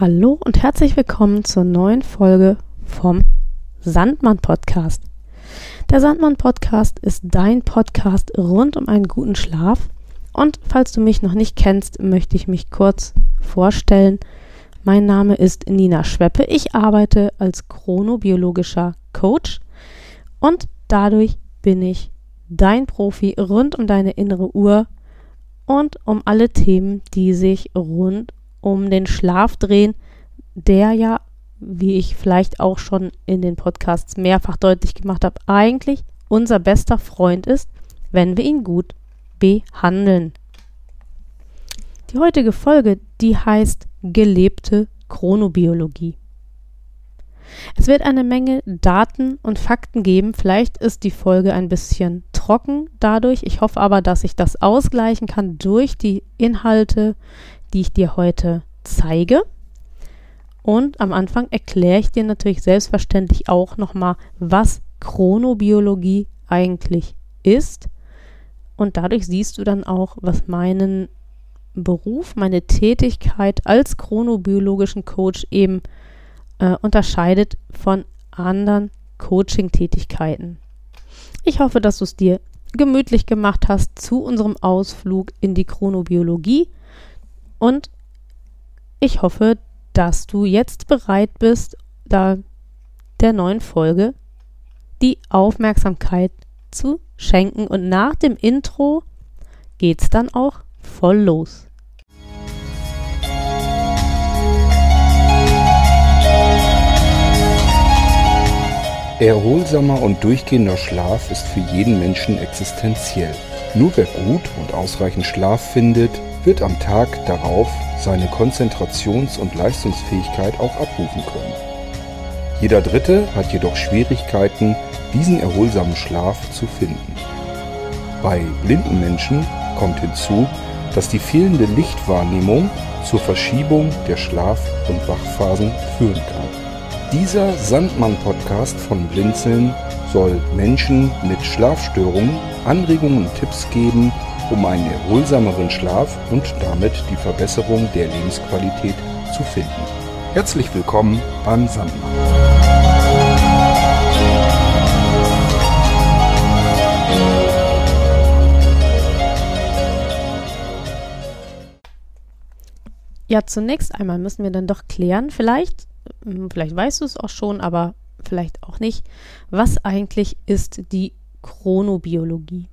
Hallo und herzlich willkommen zur neuen Folge vom Sandmann Podcast. Der Sandmann Podcast ist dein Podcast rund um einen guten Schlaf. Und falls du mich noch nicht kennst, möchte ich mich kurz vorstellen. Mein Name ist Nina Schweppe. Ich arbeite als chronobiologischer Coach und dadurch bin ich dein Profi rund um deine innere Uhr und um alle Themen, die sich rund um den Schlaf drehen, der ja, wie ich vielleicht auch schon in den Podcasts mehrfach deutlich gemacht habe, eigentlich unser bester Freund ist, wenn wir ihn gut behandeln. Die heutige Folge, die heißt gelebte Chronobiologie. Es wird eine Menge Daten und Fakten geben. Vielleicht ist die Folge ein bisschen trocken dadurch. Ich hoffe aber, dass ich das ausgleichen kann durch die Inhalte, die ich dir heute zeige. Und am Anfang erkläre ich dir natürlich selbstverständlich auch nochmal, was Chronobiologie eigentlich ist. Und dadurch siehst du dann auch, was meinen Beruf, meine Tätigkeit als chronobiologischen Coach eben äh, unterscheidet von anderen Coaching-Tätigkeiten. Ich hoffe, dass du es dir gemütlich gemacht hast zu unserem Ausflug in die Chronobiologie und ich hoffe, dass du jetzt bereit bist, da der neuen Folge die Aufmerksamkeit zu schenken. Und nach dem Intro geht's dann auch voll los. Erholsamer und durchgehender Schlaf ist für jeden Menschen existenziell. Nur wer gut und ausreichend Schlaf findet, wird am Tag darauf seine Konzentrations- und Leistungsfähigkeit auch abrufen können. Jeder Dritte hat jedoch Schwierigkeiten, diesen erholsamen Schlaf zu finden. Bei blinden Menschen kommt hinzu, dass die fehlende Lichtwahrnehmung zur Verschiebung der Schlaf- und Wachphasen führen kann. Dieser Sandmann-Podcast von Blinzeln soll Menschen mit Schlafstörungen Anregungen und Tipps geben, um einen erholsameren Schlaf und damit die Verbesserung der Lebensqualität zu finden. Herzlich willkommen beim Sandmann. Ja, zunächst einmal müssen wir dann doch klären, vielleicht, hm, vielleicht weißt du es auch schon, aber vielleicht auch nicht, was eigentlich ist die Chronobiologie?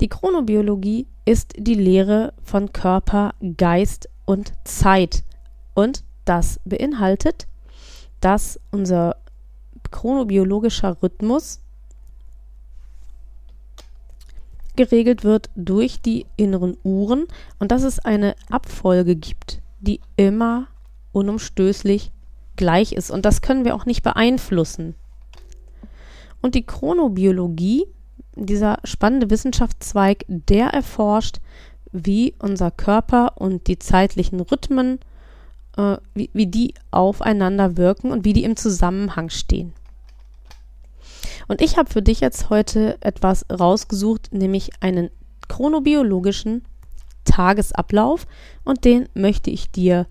Die Chronobiologie ist die Lehre von Körper, Geist und Zeit. Und das beinhaltet, dass unser chronobiologischer Rhythmus geregelt wird durch die inneren Uhren und dass es eine Abfolge gibt, die immer unumstößlich gleich ist. Und das können wir auch nicht beeinflussen. Und die Chronobiologie dieser spannende Wissenschaftszweig, der erforscht, wie unser Körper und die zeitlichen Rhythmen, äh, wie, wie die aufeinander wirken und wie die im Zusammenhang stehen. Und ich habe für dich jetzt heute etwas rausgesucht, nämlich einen chronobiologischen Tagesablauf und den möchte ich dir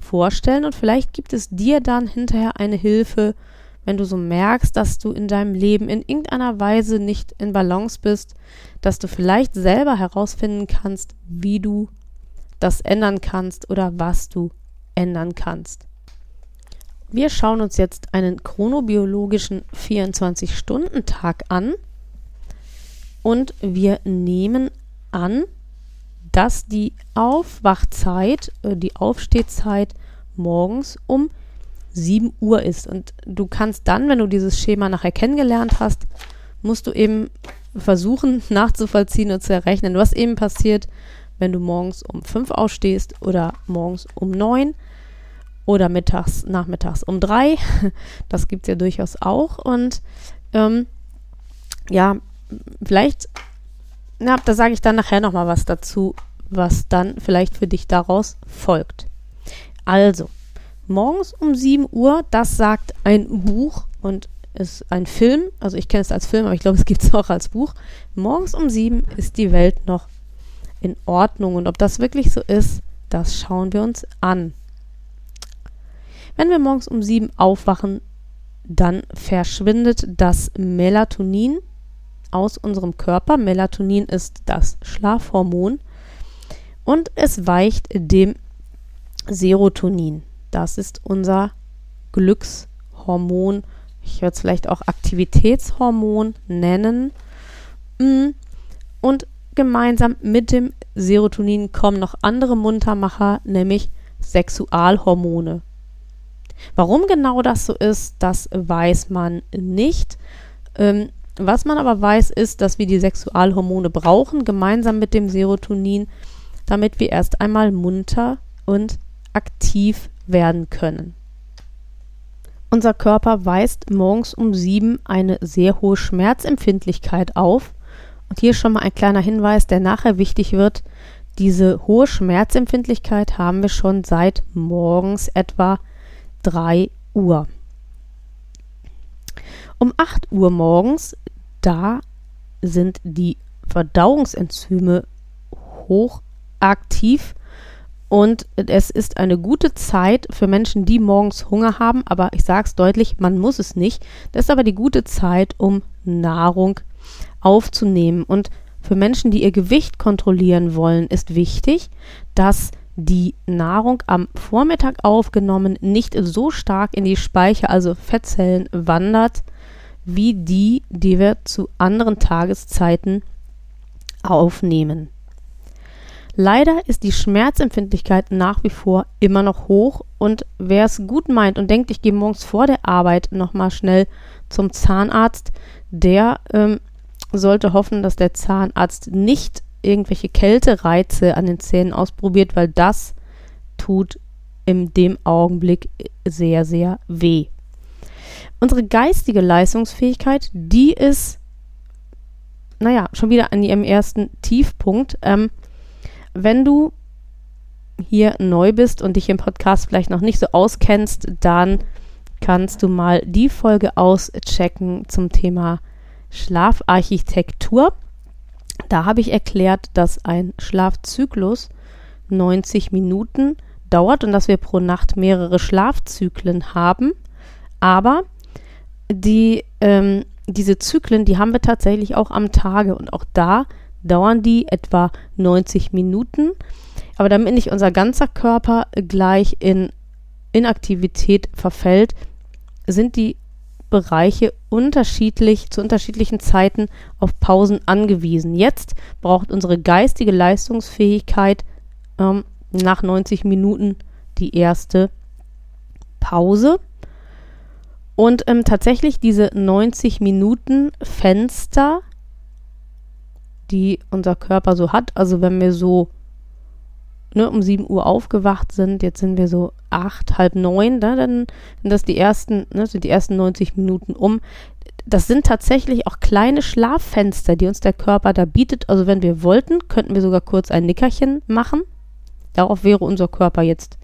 vorstellen und vielleicht gibt es dir dann hinterher eine Hilfe, wenn du so merkst, dass du in deinem Leben in irgendeiner Weise nicht in Balance bist, dass du vielleicht selber herausfinden kannst, wie du das ändern kannst oder was du ändern kannst. Wir schauen uns jetzt einen chronobiologischen 24-Stunden-Tag an und wir nehmen an, dass die Aufwachzeit, äh, die Aufstehzeit morgens um 7 Uhr ist. Und du kannst dann, wenn du dieses Schema nachher kennengelernt hast, musst du eben versuchen nachzuvollziehen und zu errechnen, was eben passiert, wenn du morgens um 5 aufstehst oder morgens um 9 oder mittags, nachmittags um 3. Das gibt es ja durchaus auch. Und ähm, ja, vielleicht, na, da sage ich dann nachher nochmal was dazu, was dann vielleicht für dich daraus folgt. Also, morgens um 7 Uhr, das sagt ein Buch und ist ein Film, also ich kenne es als Film, aber ich glaube, es gibt es auch als Buch. Morgens um 7 ist die Welt noch in Ordnung und ob das wirklich so ist, das schauen wir uns an. Wenn wir morgens um sieben aufwachen, dann verschwindet das Melatonin aus unserem Körper. Melatonin ist das Schlafhormon und es weicht dem Serotonin. Das ist unser Glückshormon. Ich würde es vielleicht auch Aktivitätshormon nennen. Mm. Und gemeinsam mit dem Serotonin kommen noch andere Muntermacher, nämlich Sexualhormone. Warum genau das so ist, das weiß man nicht. Ähm, was man aber weiß, ist, dass wir die Sexualhormone brauchen, gemeinsam mit dem Serotonin, damit wir erst einmal munter und aktiv werden können. Unser Körper weist morgens um sieben eine sehr hohe Schmerzempfindlichkeit auf. Und hier schon mal ein kleiner Hinweis, der nachher wichtig wird. Diese hohe Schmerzempfindlichkeit haben wir schon seit morgens etwa 3 Uhr. Um 8 Uhr morgens, da sind die Verdauungsenzyme hochaktiv und es ist eine gute Zeit für Menschen, die morgens Hunger haben, aber ich sage es deutlich, man muss es nicht. Das ist aber die gute Zeit, um Nahrung aufzunehmen. Und für Menschen, die ihr Gewicht kontrollieren wollen, ist wichtig, dass die Nahrung am Vormittag aufgenommen nicht so stark in die Speicher, also Fettzellen, wandert, wie die, die wir zu anderen Tageszeiten aufnehmen. Leider ist die Schmerzempfindlichkeit nach wie vor immer noch hoch und wer es gut meint und denkt, ich gehe morgens vor der Arbeit nochmal schnell zum Zahnarzt, der ähm, sollte hoffen, dass der Zahnarzt nicht irgendwelche Kältereize an den Zähnen ausprobiert, weil das tut in dem Augenblick sehr, sehr weh. Unsere geistige Leistungsfähigkeit, die ist, naja, schon wieder an ihrem ersten Tiefpunkt. Ähm, wenn du hier neu bist und dich im Podcast vielleicht noch nicht so auskennst, dann kannst du mal die Folge auschecken zum Thema Schlafarchitektur. Da habe ich erklärt, dass ein Schlafzyklus 90 Minuten dauert und dass wir pro Nacht mehrere Schlafzyklen haben. Aber die, ähm, diese Zyklen, die haben wir tatsächlich auch am Tage und auch da dauern die etwa 90 Minuten. Aber damit nicht unser ganzer Körper gleich in Inaktivität verfällt, sind die Bereiche unterschiedlich zu unterschiedlichen Zeiten auf Pausen angewiesen. Jetzt braucht unsere geistige Leistungsfähigkeit ähm, nach 90 Minuten die erste Pause. Und ähm, tatsächlich diese 90 Minuten Fenster, die unser Körper so hat, also wenn wir so ne, um 7 Uhr aufgewacht sind, jetzt sind wir so acht, halb neun, ne, dann sind das die ersten, ne, sind die ersten 90 Minuten um. Das sind tatsächlich auch kleine Schlaffenster, die uns der Körper da bietet. Also wenn wir wollten, könnten wir sogar kurz ein Nickerchen machen. Darauf wäre unser Körper jetzt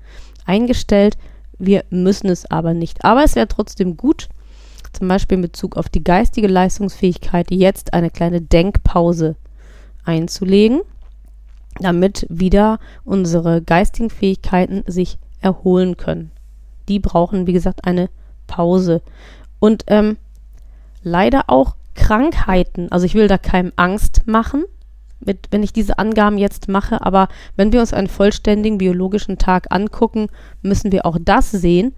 eingestellt. Wir müssen es aber nicht. Aber es wäre trotzdem gut, zum Beispiel in Bezug auf die geistige Leistungsfähigkeit, jetzt eine kleine Denkpause einzulegen damit wieder unsere geistigen Fähigkeiten sich erholen können. Die brauchen, wie gesagt, eine Pause. Und ähm, leider auch Krankheiten. Also ich will da keinem Angst machen, mit, wenn ich diese Angaben jetzt mache, aber wenn wir uns einen vollständigen biologischen Tag angucken, müssen wir auch das sehen.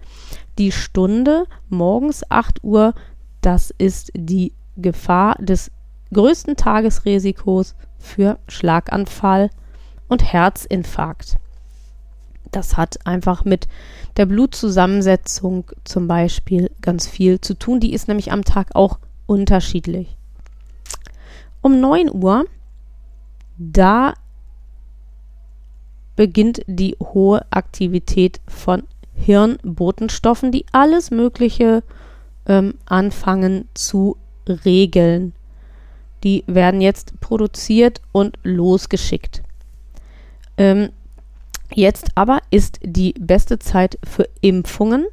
Die Stunde morgens 8 Uhr, das ist die Gefahr des größten Tagesrisikos für Schlaganfall und Herzinfarkt. Das hat einfach mit der Blutzusammensetzung zum Beispiel ganz viel zu tun. Die ist nämlich am Tag auch unterschiedlich. Um 9 Uhr, da beginnt die hohe Aktivität von Hirnbotenstoffen, die alles Mögliche ähm, anfangen zu regeln. Die werden jetzt produziert und losgeschickt. Ähm, jetzt aber ist die beste Zeit für Impfungen,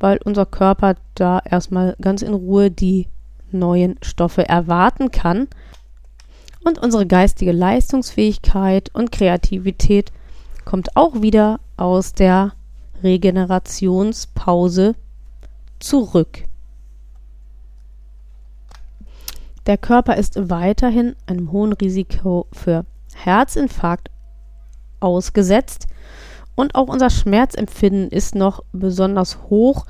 weil unser Körper da erstmal ganz in Ruhe die neuen Stoffe erwarten kann. Und unsere geistige Leistungsfähigkeit und Kreativität kommt auch wieder aus der Regenerationspause zurück. Der Körper ist weiterhin einem hohen Risiko für Herzinfarkt ausgesetzt und auch unser Schmerzempfinden ist noch besonders hoch.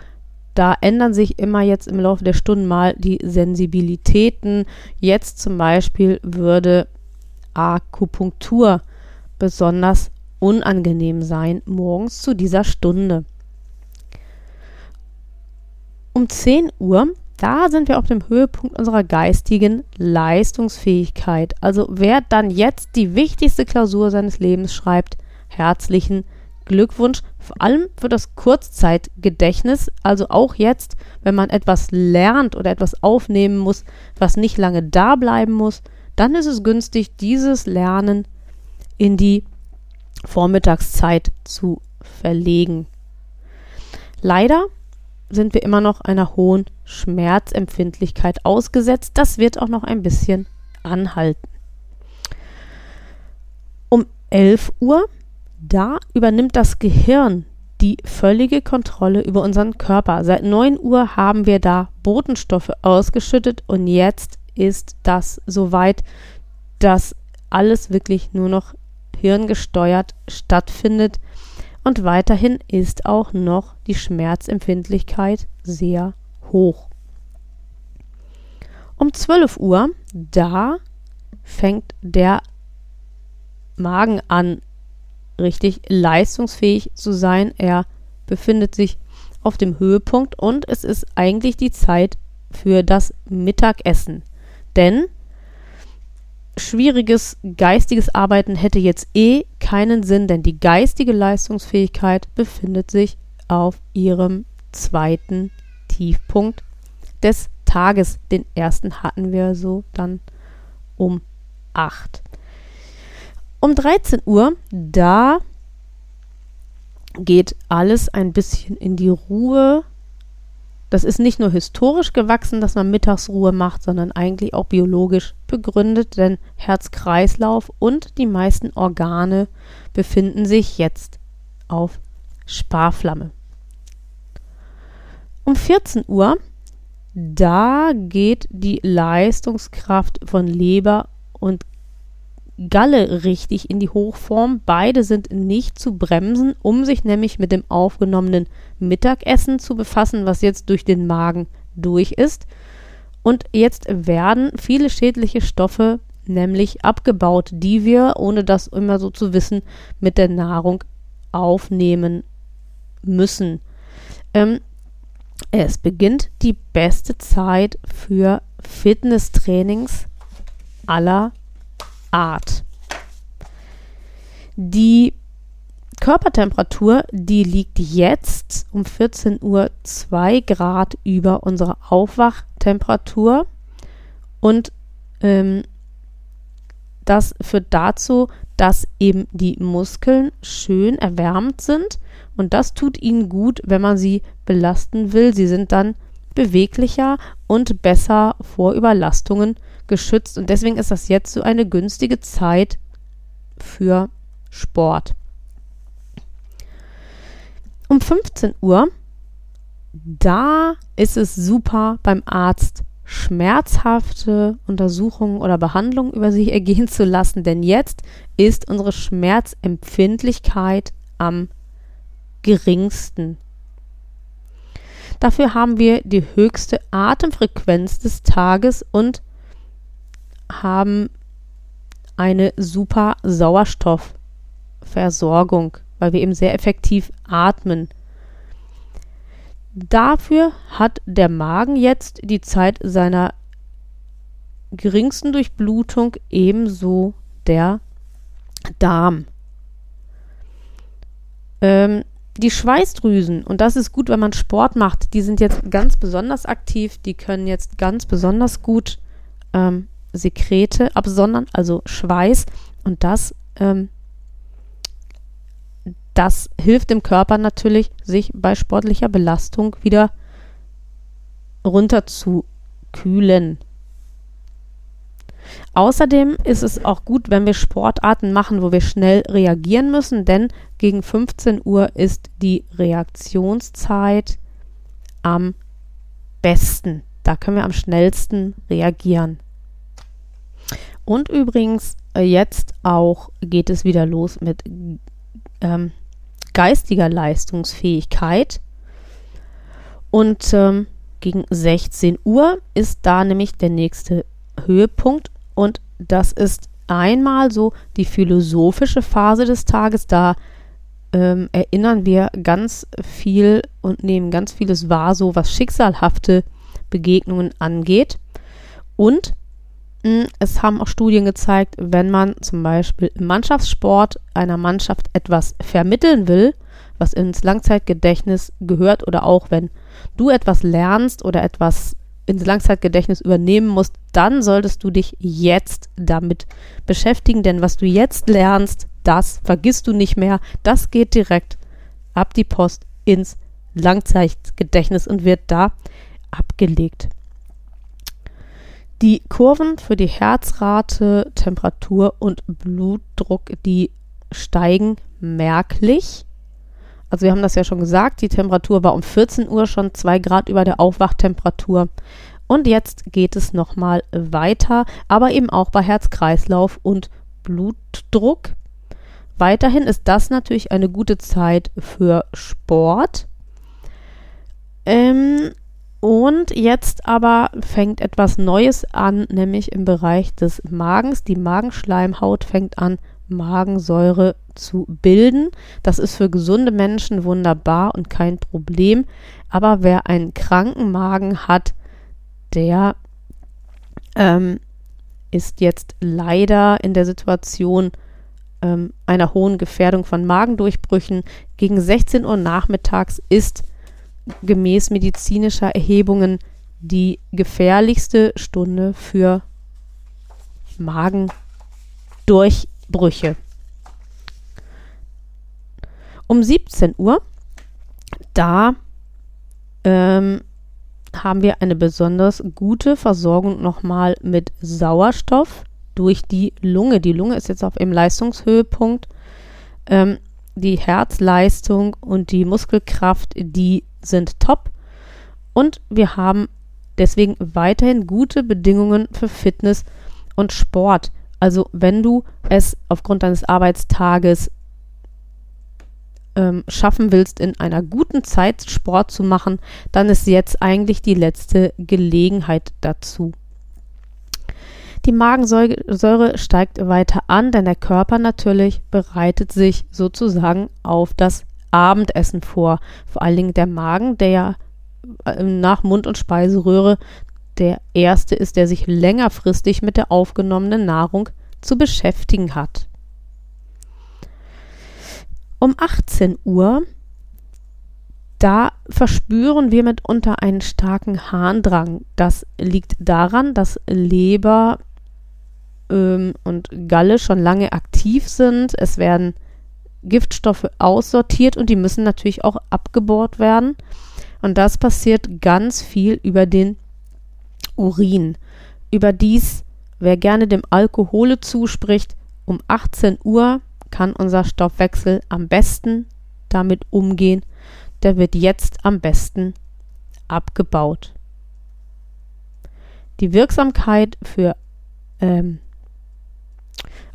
Da ändern sich immer jetzt im Laufe der Stunden mal die Sensibilitäten. Jetzt zum Beispiel würde Akupunktur besonders unangenehm sein morgens zu dieser Stunde. Um 10 Uhr, da sind wir auf dem Höhepunkt unserer geistigen Leistungsfähigkeit. Also wer dann jetzt die wichtigste Klausur seines Lebens schreibt, herzlichen Glückwunsch, vor allem für das Kurzzeitgedächtnis. Also auch jetzt, wenn man etwas lernt oder etwas aufnehmen muss, was nicht lange da bleiben muss, dann ist es günstig, dieses Lernen in die Vormittagszeit zu verlegen. Leider sind wir immer noch einer hohen Schmerzempfindlichkeit ausgesetzt. Das wird auch noch ein bisschen anhalten. Um 11 Uhr, da übernimmt das Gehirn die völlige Kontrolle über unseren Körper. Seit 9 Uhr haben wir da Botenstoffe ausgeschüttet und jetzt ist das soweit, dass alles wirklich nur noch hirngesteuert stattfindet. Und weiterhin ist auch noch die Schmerzempfindlichkeit sehr hoch. Um 12 Uhr, da fängt der Magen an, richtig leistungsfähig zu sein. Er befindet sich auf dem Höhepunkt und es ist eigentlich die Zeit für das Mittagessen. Denn schwieriges geistiges Arbeiten hätte jetzt eh keinen Sinn, denn die geistige Leistungsfähigkeit befindet sich auf ihrem zweiten Tiefpunkt des Tages. Den ersten hatten wir so dann um 8. Um 13 Uhr, da geht alles ein bisschen in die Ruhe das ist nicht nur historisch gewachsen, dass man Mittagsruhe macht, sondern eigentlich auch biologisch begründet, denn Herz-Kreislauf und die meisten Organe befinden sich jetzt auf Sparflamme. Um 14 Uhr, da geht die Leistungskraft von Leber und Galle richtig in die Hochform. Beide sind nicht zu bremsen, um sich nämlich mit dem aufgenommenen Mittagessen zu befassen, was jetzt durch den Magen durch ist. Und jetzt werden viele schädliche Stoffe nämlich abgebaut, die wir, ohne das immer so zu wissen, mit der Nahrung aufnehmen müssen. Ähm, es beginnt die beste Zeit für Fitnesstrainings aller Art. Die Körpertemperatur, die liegt jetzt um 14 Uhr 2 Grad über unserer Aufwachtemperatur und ähm, das führt dazu, dass eben die Muskeln schön erwärmt sind und das tut ihnen gut, wenn man sie belasten will. Sie sind dann beweglicher und besser vor Überlastungen geschützt. Und deswegen ist das jetzt so eine günstige Zeit für Sport. Um 15 Uhr, da ist es super beim Arzt schmerzhafte Untersuchungen oder Behandlungen über sich ergehen zu lassen, denn jetzt ist unsere Schmerzempfindlichkeit am geringsten. Dafür haben wir die höchste Atemfrequenz des Tages und haben eine super Sauerstoffversorgung, weil wir eben sehr effektiv atmen. Dafür hat der Magen jetzt die Zeit seiner geringsten Durchblutung ebenso der Darm. Ähm, die Schweißdrüsen, und das ist gut, wenn man Sport macht, die sind jetzt ganz besonders aktiv, die können jetzt ganz besonders gut ähm, Sekrete absondern, also Schweiß. Und das, ähm, das hilft dem Körper natürlich, sich bei sportlicher Belastung wieder runter zu kühlen. Außerdem ist es auch gut, wenn wir Sportarten machen, wo wir schnell reagieren müssen, denn gegen 15 Uhr ist die Reaktionszeit am besten. Da können wir am schnellsten reagieren. Und übrigens, äh, jetzt auch geht es wieder los mit ähm, geistiger Leistungsfähigkeit. Und ähm, gegen 16 Uhr ist da nämlich der nächste Höhepunkt. Und das ist einmal so die philosophische Phase des Tages. Da ähm, erinnern wir ganz viel und nehmen ganz vieles wahr, so was schicksalhafte Begegnungen angeht. Und es haben auch Studien gezeigt, wenn man zum Beispiel im Mannschaftssport einer Mannschaft etwas vermitteln will, was ins Langzeitgedächtnis gehört oder auch wenn du etwas lernst oder etwas ins Langzeitgedächtnis übernehmen musst, dann solltest du dich jetzt damit beschäftigen, denn was du jetzt lernst, das vergisst du nicht mehr, das geht direkt ab die Post ins Langzeitgedächtnis und wird da abgelegt. Die Kurven für die Herzrate, Temperatur und Blutdruck, die steigen merklich. Also wir haben das ja schon gesagt, die Temperatur war um 14 Uhr schon 2 Grad über der Aufwachtemperatur. Und jetzt geht es nochmal weiter, aber eben auch bei Herz-Kreislauf und Blutdruck. Weiterhin ist das natürlich eine gute Zeit für Sport. Ähm, und jetzt aber fängt etwas Neues an, nämlich im Bereich des Magens. Die Magenschleimhaut fängt an, Magensäure zu bilden. Das ist für gesunde Menschen wunderbar und kein Problem. Aber wer einen kranken Magen hat, der ähm, ist jetzt leider in der Situation ähm, einer hohen Gefährdung von Magendurchbrüchen. Gegen 16 Uhr nachmittags ist gemäß medizinischer Erhebungen die gefährlichste Stunde für Magendurchbrüche. Um 17 Uhr, da ähm, haben wir eine besonders gute Versorgung nochmal mit Sauerstoff durch die Lunge. Die Lunge ist jetzt auf dem Leistungshöhepunkt. Ähm, die Herzleistung und die Muskelkraft, die sind top. Und wir haben deswegen weiterhin gute Bedingungen für Fitness und Sport. Also wenn du es aufgrund deines Arbeitstages ähm, schaffen willst, in einer guten Zeit Sport zu machen, dann ist jetzt eigentlich die letzte Gelegenheit dazu. Die Magensäure steigt weiter an, denn der Körper natürlich bereitet sich sozusagen auf das Abendessen vor. Vor allen Dingen der Magen, der ja äh, nach Mund- und Speiseröhre der erste ist, der sich längerfristig mit der aufgenommenen Nahrung zu beschäftigen hat. Um 18 Uhr, da verspüren wir mitunter einen starken Harndrang. Das liegt daran, dass Leber ähm, und Galle schon lange aktiv sind. Es werden Giftstoffe aussortiert und die müssen natürlich auch abgebohrt werden. Und das passiert ganz viel über den Urin. Überdies, wer gerne dem Alkohole zuspricht, um 18 Uhr kann unser Stoffwechsel am besten damit umgehen. Der wird jetzt am besten abgebaut. Die Wirksamkeit für ähm,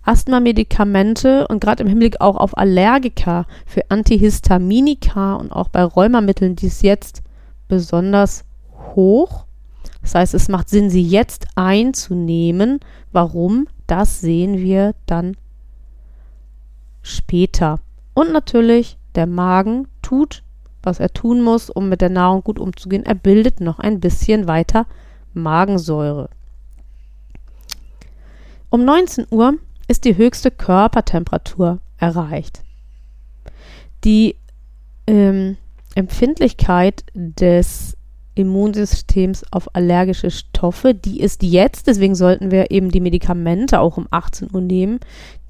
Asthma-Medikamente und gerade im Hinblick auch auf Allergiker für Antihistaminika und auch bei Rheumamitteln dies jetzt besonders hoch. Das heißt, es macht Sinn, sie jetzt einzunehmen. Warum? Das sehen wir dann später. Und natürlich, der Magen tut, was er tun muss, um mit der Nahrung gut umzugehen. Er bildet noch ein bisschen weiter Magensäure. Um 19 Uhr ist die höchste Körpertemperatur erreicht. Die ähm, Empfindlichkeit des Immunsystems auf allergische Stoffe, die ist jetzt, deswegen sollten wir eben die Medikamente auch um 18 Uhr nehmen,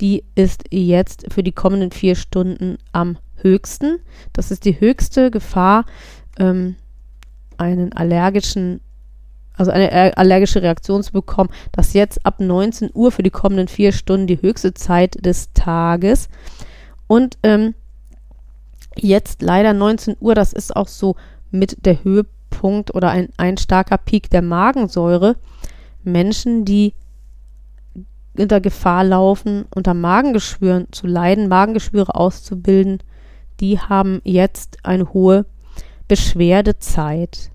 die ist jetzt für die kommenden vier Stunden am höchsten. Das ist die höchste Gefahr, ähm, einen allergischen also eine allergische Reaktion zu bekommen, dass jetzt ab 19 Uhr für die kommenden vier Stunden die höchste Zeit des Tages und ähm, jetzt leider 19 Uhr, das ist auch so mit der Höhepunkt oder ein, ein starker Peak der Magensäure. Menschen, die unter Gefahr laufen, unter Magengeschwüren zu leiden, Magengeschwüre auszubilden, die haben jetzt eine hohe Beschwerdezeit.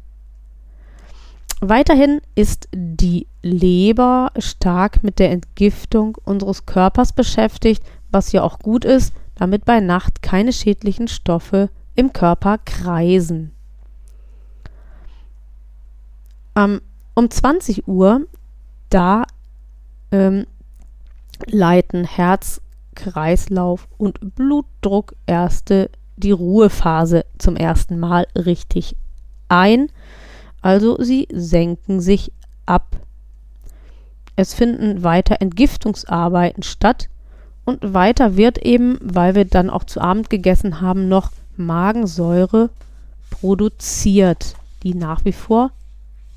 Weiterhin ist die Leber stark mit der Entgiftung unseres Körpers beschäftigt, was ja auch gut ist, damit bei Nacht keine schädlichen Stoffe im Körper kreisen. Ähm, um 20 Uhr, da ähm, leiten Herz, Kreislauf und Blutdruck erste die Ruhephase zum ersten Mal richtig ein. Also sie senken sich ab. Es finden weiter Entgiftungsarbeiten statt und weiter wird eben, weil wir dann auch zu Abend gegessen haben, noch Magensäure produziert, die nach wie vor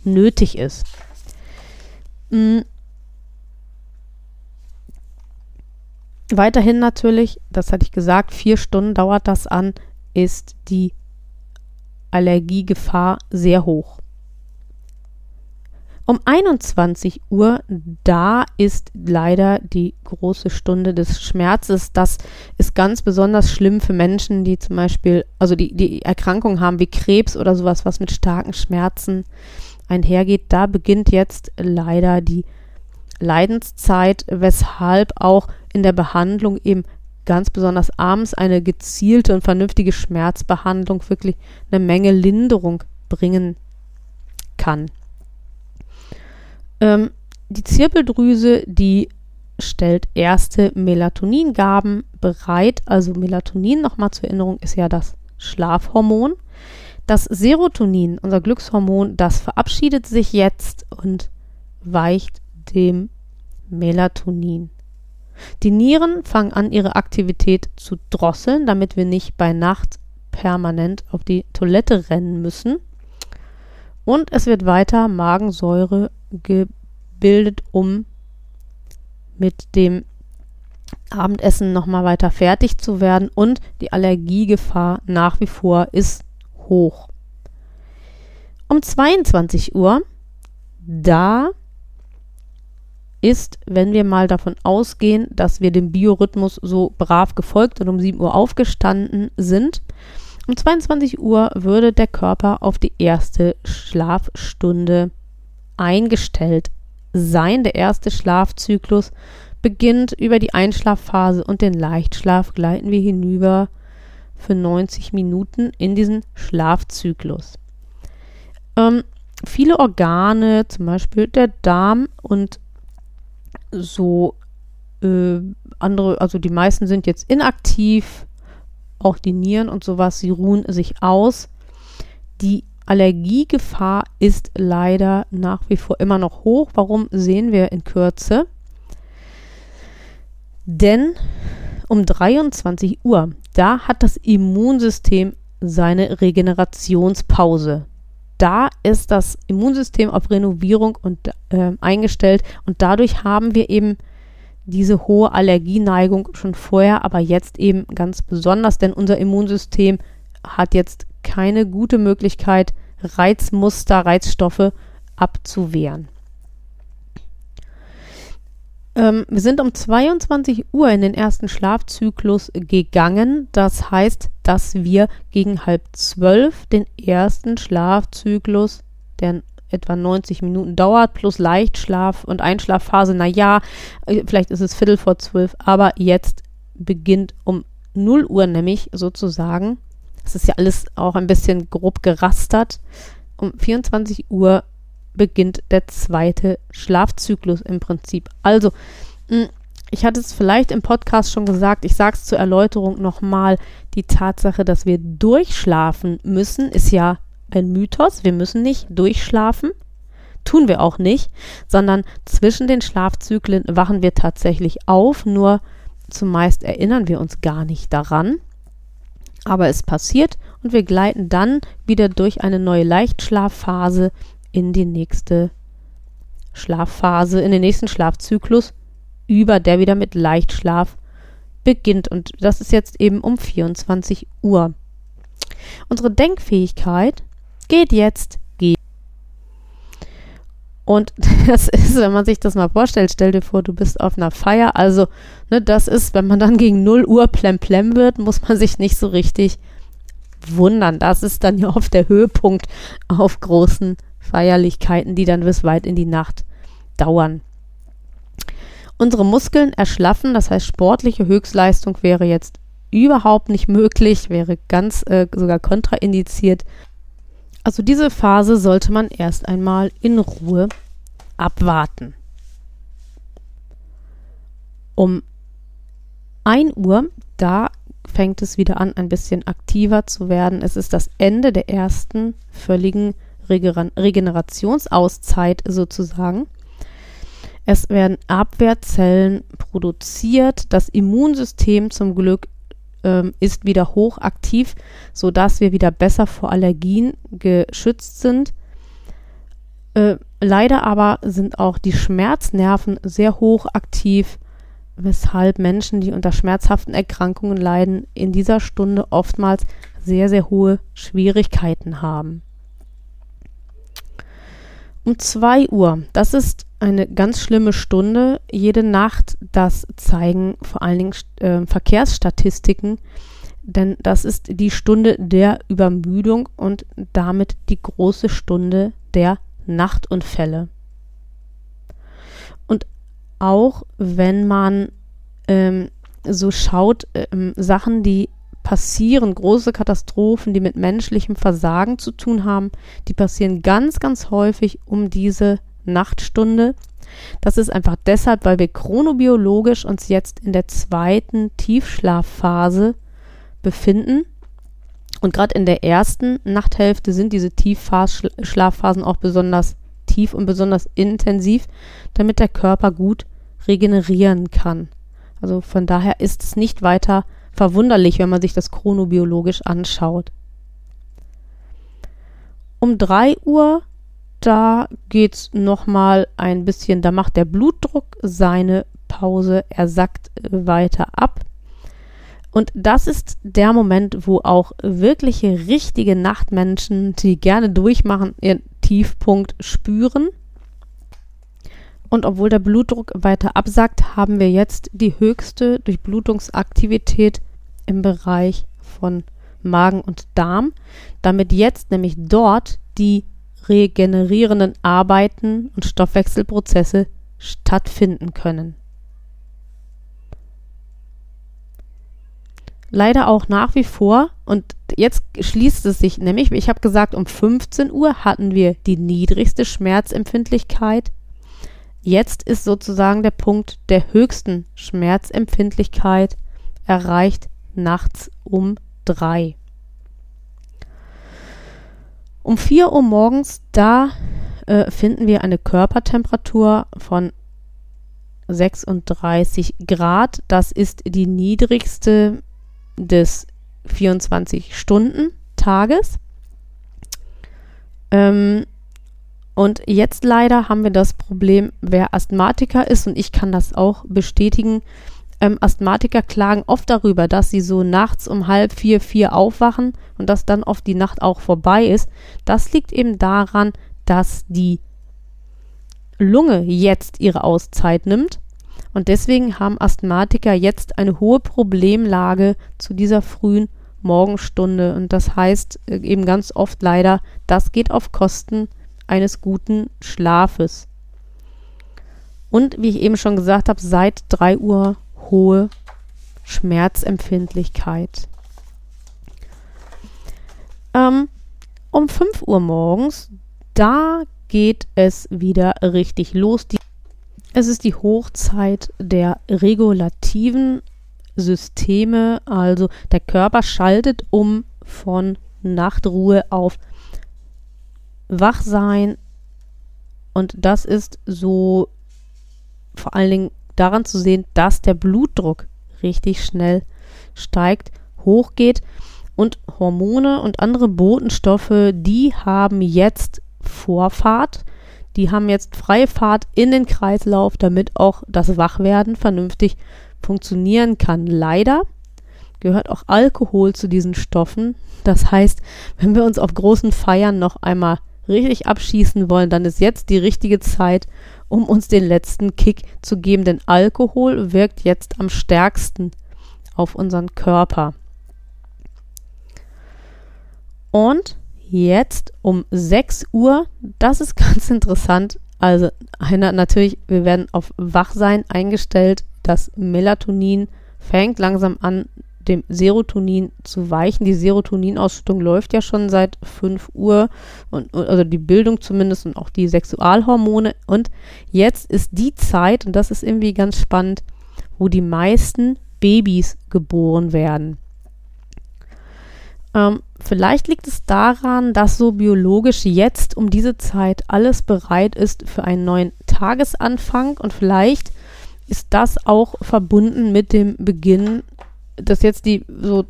nötig ist. Mhm. Weiterhin natürlich, das hatte ich gesagt, vier Stunden dauert das an, ist die Allergiegefahr sehr hoch. Um 21 Uhr, da ist leider die große Stunde des Schmerzes. Das ist ganz besonders schlimm für Menschen, die zum Beispiel, also die, die Erkrankungen haben wie Krebs oder sowas, was mit starken Schmerzen einhergeht. Da beginnt jetzt leider die Leidenszeit, weshalb auch in der Behandlung eben ganz besonders abends eine gezielte und vernünftige Schmerzbehandlung wirklich eine Menge Linderung bringen kann. Ähm, die Zirbeldrüse, die stellt erste Melatoningaben bereit. Also Melatonin, nochmal zur Erinnerung, ist ja das Schlafhormon. Das Serotonin, unser Glückshormon, das verabschiedet sich jetzt und weicht dem Melatonin. Die Nieren fangen an, ihre Aktivität zu drosseln, damit wir nicht bei Nacht permanent auf die Toilette rennen müssen. Und es wird weiter Magensäure gebildet, um mit dem Abendessen nochmal weiter fertig zu werden. Und die Allergiegefahr nach wie vor ist hoch. Um 22 Uhr, da ist, wenn wir mal davon ausgehen, dass wir dem Biorhythmus so brav gefolgt und um 7 Uhr aufgestanden sind, um 22 Uhr würde der Körper auf die erste Schlafstunde eingestellt sein. Der erste Schlafzyklus beginnt über die Einschlafphase und den Leichtschlaf gleiten wir hinüber für 90 Minuten in diesen Schlafzyklus. Ähm, viele Organe, zum Beispiel der Darm und so äh, andere, also die meisten sind jetzt inaktiv, auch die Nieren und sowas, sie ruhen sich aus. Die Allergiegefahr ist leider nach wie vor immer noch hoch. Warum sehen wir in Kürze? Denn um 23 Uhr, da hat das Immunsystem seine Regenerationspause da ist das Immunsystem auf Renovierung und, äh, eingestellt und dadurch haben wir eben diese hohe Allergieneigung schon vorher, aber jetzt eben ganz besonders, denn unser Immunsystem hat jetzt keine gute Möglichkeit, Reizmuster, Reizstoffe abzuwehren. Ähm, wir sind um 22 Uhr in den ersten Schlafzyklus gegangen. Das heißt, dass wir gegen halb zwölf den ersten Schlafzyklus, der etwa 90 Minuten dauert, plus Leichtschlaf und Einschlafphase, naja, äh, vielleicht ist es Viertel vor zwölf, aber jetzt beginnt um 0 Uhr nämlich sozusagen, das ist ja alles auch ein bisschen grob gerastert, um 24 Uhr beginnt der zweite Schlafzyklus im Prinzip. Also, hm, ich hatte es vielleicht im Podcast schon gesagt, ich sage es zur Erläuterung nochmal, die Tatsache, dass wir durchschlafen müssen, ist ja ein Mythos. Wir müssen nicht durchschlafen, tun wir auch nicht, sondern zwischen den Schlafzyklen wachen wir tatsächlich auf, nur zumeist erinnern wir uns gar nicht daran. Aber es passiert und wir gleiten dann wieder durch eine neue Leichtschlafphase in die nächste Schlafphase, in den nächsten Schlafzyklus über, der wieder mit Leichtschlaf beginnt. Und das ist jetzt eben um 24 Uhr. Unsere Denkfähigkeit geht jetzt. Und das ist, wenn man sich das mal vorstellt, stell dir vor, du bist auf einer Feier. Also, ne, das ist, wenn man dann gegen 0 Uhr plemplem wird, muss man sich nicht so richtig wundern. Das ist dann ja oft der Höhepunkt auf großen Feierlichkeiten, die dann bis weit in die Nacht dauern. Unsere Muskeln erschlaffen, das heißt sportliche Höchstleistung wäre jetzt überhaupt nicht möglich, wäre ganz äh, sogar kontraindiziert. Also diese Phase sollte man erst einmal in Ruhe abwarten. Um 1 Uhr, da fängt es wieder an, ein bisschen aktiver zu werden. Es ist das Ende der ersten völligen Regenerationsauszeit sozusagen. Es werden Abwehrzellen produziert. Das Immunsystem zum Glück ähm, ist wieder hochaktiv, sodass wir wieder besser vor Allergien geschützt sind. Äh, leider aber sind auch die Schmerznerven sehr hochaktiv weshalb Menschen, die unter schmerzhaften Erkrankungen leiden, in dieser Stunde oftmals sehr, sehr hohe Schwierigkeiten haben. Um 2 Uhr, das ist eine ganz schlimme Stunde. Jede Nacht, das zeigen vor allen Dingen äh, Verkehrsstatistiken, denn das ist die Stunde der Übermüdung und damit die große Stunde der Nachtunfälle auch wenn man ähm, so schaut, ähm, Sachen, die passieren, große Katastrophen, die mit menschlichem Versagen zu tun haben, die passieren ganz, ganz häufig um diese Nachtstunde. Das ist einfach deshalb, weil wir chronobiologisch uns jetzt in der zweiten Tiefschlafphase befinden. Und gerade in der ersten Nachthälfte sind diese Tiefschlafphasen auch besonders tief und besonders intensiv, damit der Körper gut regenerieren kann. Also von daher ist es nicht weiter verwunderlich, wenn man sich das chronobiologisch anschaut. Um 3 Uhr, da geht es nochmal ein bisschen, da macht der Blutdruck seine Pause, er sackt weiter ab. Und das ist der Moment, wo auch wirkliche, richtige Nachtmenschen, die gerne durchmachen, ihren Tiefpunkt spüren und obwohl der Blutdruck weiter absackt, haben wir jetzt die höchste Durchblutungsaktivität im Bereich von Magen und Darm, damit jetzt nämlich dort die regenerierenden Arbeiten und Stoffwechselprozesse stattfinden können. Leider auch nach wie vor, und jetzt schließt es sich nämlich, ich habe gesagt, um 15 Uhr hatten wir die niedrigste Schmerzempfindlichkeit Jetzt ist sozusagen der Punkt der höchsten Schmerzempfindlichkeit erreicht nachts um drei. Um 4 Uhr morgens, da äh, finden wir eine Körpertemperatur von 36 Grad. Das ist die niedrigste des 24-Stunden-Tages. Ähm, und jetzt leider haben wir das Problem, wer Asthmatiker ist, und ich kann das auch bestätigen, ähm, Asthmatiker klagen oft darüber, dass sie so nachts um halb vier, vier aufwachen und dass dann oft die Nacht auch vorbei ist. Das liegt eben daran, dass die Lunge jetzt ihre Auszeit nimmt. Und deswegen haben Asthmatiker jetzt eine hohe Problemlage zu dieser frühen Morgenstunde. Und das heißt äh, eben ganz oft leider, das geht auf Kosten eines guten Schlafes. Und wie ich eben schon gesagt habe, seit 3 Uhr hohe Schmerzempfindlichkeit. Ähm, um 5 Uhr morgens, da geht es wieder richtig los. Die, es ist die Hochzeit der regulativen Systeme, also der Körper schaltet um von Nachtruhe auf wach sein. Und das ist so vor allen Dingen daran zu sehen, dass der Blutdruck richtig schnell steigt, hochgeht und Hormone und andere Botenstoffe, die haben jetzt Vorfahrt. Die haben jetzt freie Fahrt in den Kreislauf, damit auch das Wachwerden vernünftig funktionieren kann. Leider gehört auch Alkohol zu diesen Stoffen. Das heißt, wenn wir uns auf großen Feiern noch einmal richtig abschießen wollen, dann ist jetzt die richtige Zeit, um uns den letzten Kick zu geben, denn Alkohol wirkt jetzt am stärksten auf unseren Körper. Und jetzt um 6 Uhr, das ist ganz interessant. Also natürlich, wir werden auf Wachsein eingestellt. Das Melatonin fängt langsam an, dem Serotonin zu weichen. Die Serotoninausschüttung läuft ja schon seit 5 Uhr und also die Bildung zumindest und auch die Sexualhormone. Und jetzt ist die Zeit, und das ist irgendwie ganz spannend, wo die meisten Babys geboren werden. Ähm, vielleicht liegt es daran, dass so biologisch jetzt um diese Zeit alles bereit ist für einen neuen Tagesanfang und vielleicht ist das auch verbunden mit dem Beginn, dass jetzt die so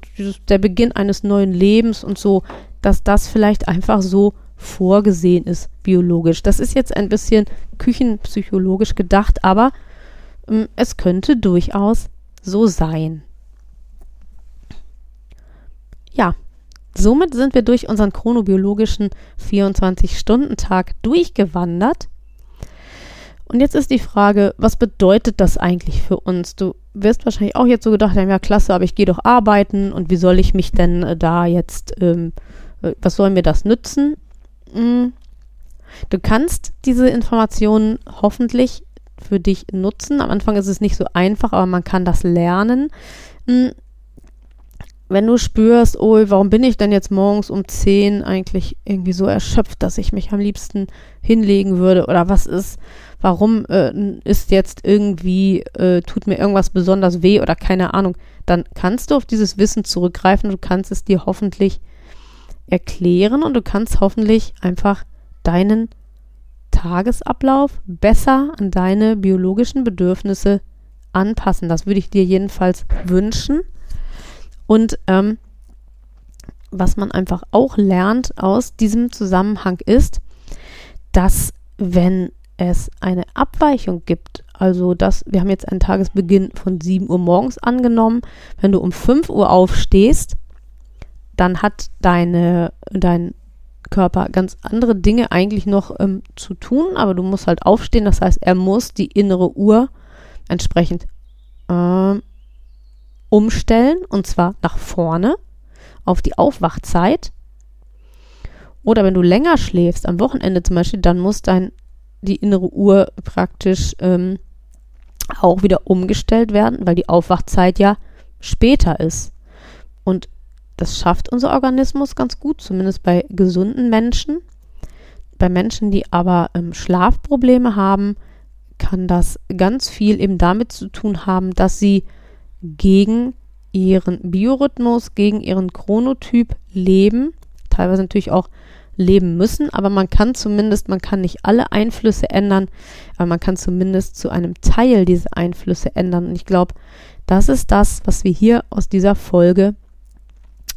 der Beginn eines neuen Lebens und so, dass das vielleicht einfach so vorgesehen ist biologisch. Das ist jetzt ein bisschen küchenpsychologisch gedacht, aber ähm, es könnte durchaus so sein. Ja, Somit sind wir durch unseren chronobiologischen 24-Stunden-Tag durchgewandert. Und jetzt ist die Frage, was bedeutet das eigentlich für uns? Du wirst wahrscheinlich auch jetzt so gedacht haben, ja klasse, aber ich gehe doch arbeiten und wie soll ich mich denn äh, da jetzt, ähm, äh, was soll mir das nützen? Hm. Du kannst diese Informationen hoffentlich für dich nutzen. Am Anfang ist es nicht so einfach, aber man kann das lernen. Hm wenn du spürst, oh, warum bin ich denn jetzt morgens um 10 eigentlich irgendwie so erschöpft, dass ich mich am liebsten hinlegen würde oder was ist, warum äh, ist jetzt irgendwie, äh, tut mir irgendwas besonders weh oder keine Ahnung, dann kannst du auf dieses Wissen zurückgreifen, du kannst es dir hoffentlich erklären und du kannst hoffentlich einfach deinen Tagesablauf besser an deine biologischen Bedürfnisse anpassen. Das würde ich dir jedenfalls wünschen. Und ähm, was man einfach auch lernt aus diesem Zusammenhang ist, dass wenn es eine Abweichung gibt, also dass wir haben jetzt einen Tagesbeginn von 7 Uhr morgens angenommen, wenn du um 5 Uhr aufstehst, dann hat deine, dein Körper ganz andere Dinge eigentlich noch ähm, zu tun, aber du musst halt aufstehen, das heißt, er muss die innere Uhr entsprechend äh, umstellen und zwar nach vorne auf die Aufwachzeit. Oder wenn du länger schläfst, am Wochenende zum Beispiel, dann muss dein die innere Uhr praktisch ähm, auch wieder umgestellt werden, weil die Aufwachzeit ja später ist. Und das schafft unser Organismus ganz gut, zumindest bei gesunden Menschen. Bei Menschen, die aber ähm, Schlafprobleme haben, kann das ganz viel eben damit zu tun haben, dass sie gegen ihren Biorhythmus, gegen ihren Chronotyp leben, teilweise natürlich auch leben müssen, aber man kann zumindest, man kann nicht alle Einflüsse ändern, aber man kann zumindest zu einem Teil diese Einflüsse ändern. Und ich glaube, das ist das, was wir hier aus dieser Folge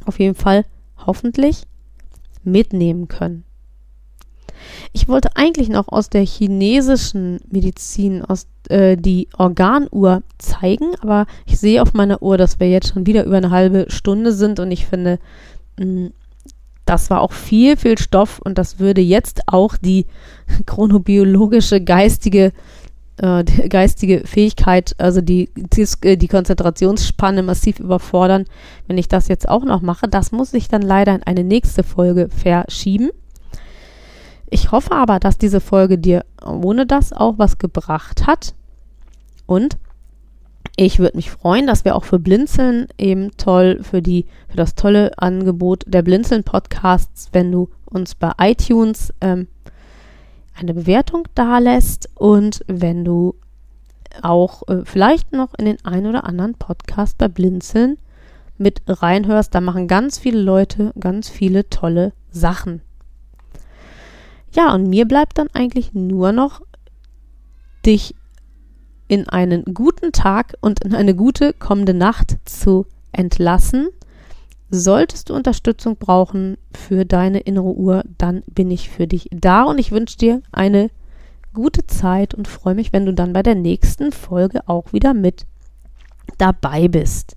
auf jeden Fall hoffentlich mitnehmen können. Ich wollte eigentlich noch aus der chinesischen Medizin, aus äh, die Organuhr zeigen, aber ich sehe auf meiner Uhr, dass wir jetzt schon wieder über eine halbe Stunde sind und ich finde, mh, mm, das war auch viel, viel Stoff und das würde jetzt auch die chronobiologische geistige äh, geistige Fähigkeit, also die, die, äh, die Konzentrationsspanne massiv überfordern, wenn ich das jetzt auch noch mache. Das muss ich dann leider in eine nächste Folge verschieben. Ich hoffe aber, dass diese Folge dir ohne das auch was gebracht hat. Und ich würde mich freuen, dass wir auch für Blinzeln eben toll, für die, für das tolle Angebot der Blinzeln Podcasts, wenn du uns bei iTunes ähm, eine Bewertung dalässt und wenn du auch äh, vielleicht noch in den ein oder anderen Podcast bei Blinzeln mit reinhörst. Da machen ganz viele Leute ganz viele tolle Sachen. Ja, und mir bleibt dann eigentlich nur noch, dich in einen guten Tag und in eine gute kommende Nacht zu entlassen. solltest du Unterstützung brauchen für deine innere Uhr, dann bin ich für dich da und ich wünsche dir eine gute Zeit und freue mich, wenn du dann bei der nächsten Folge auch wieder mit dabei bist.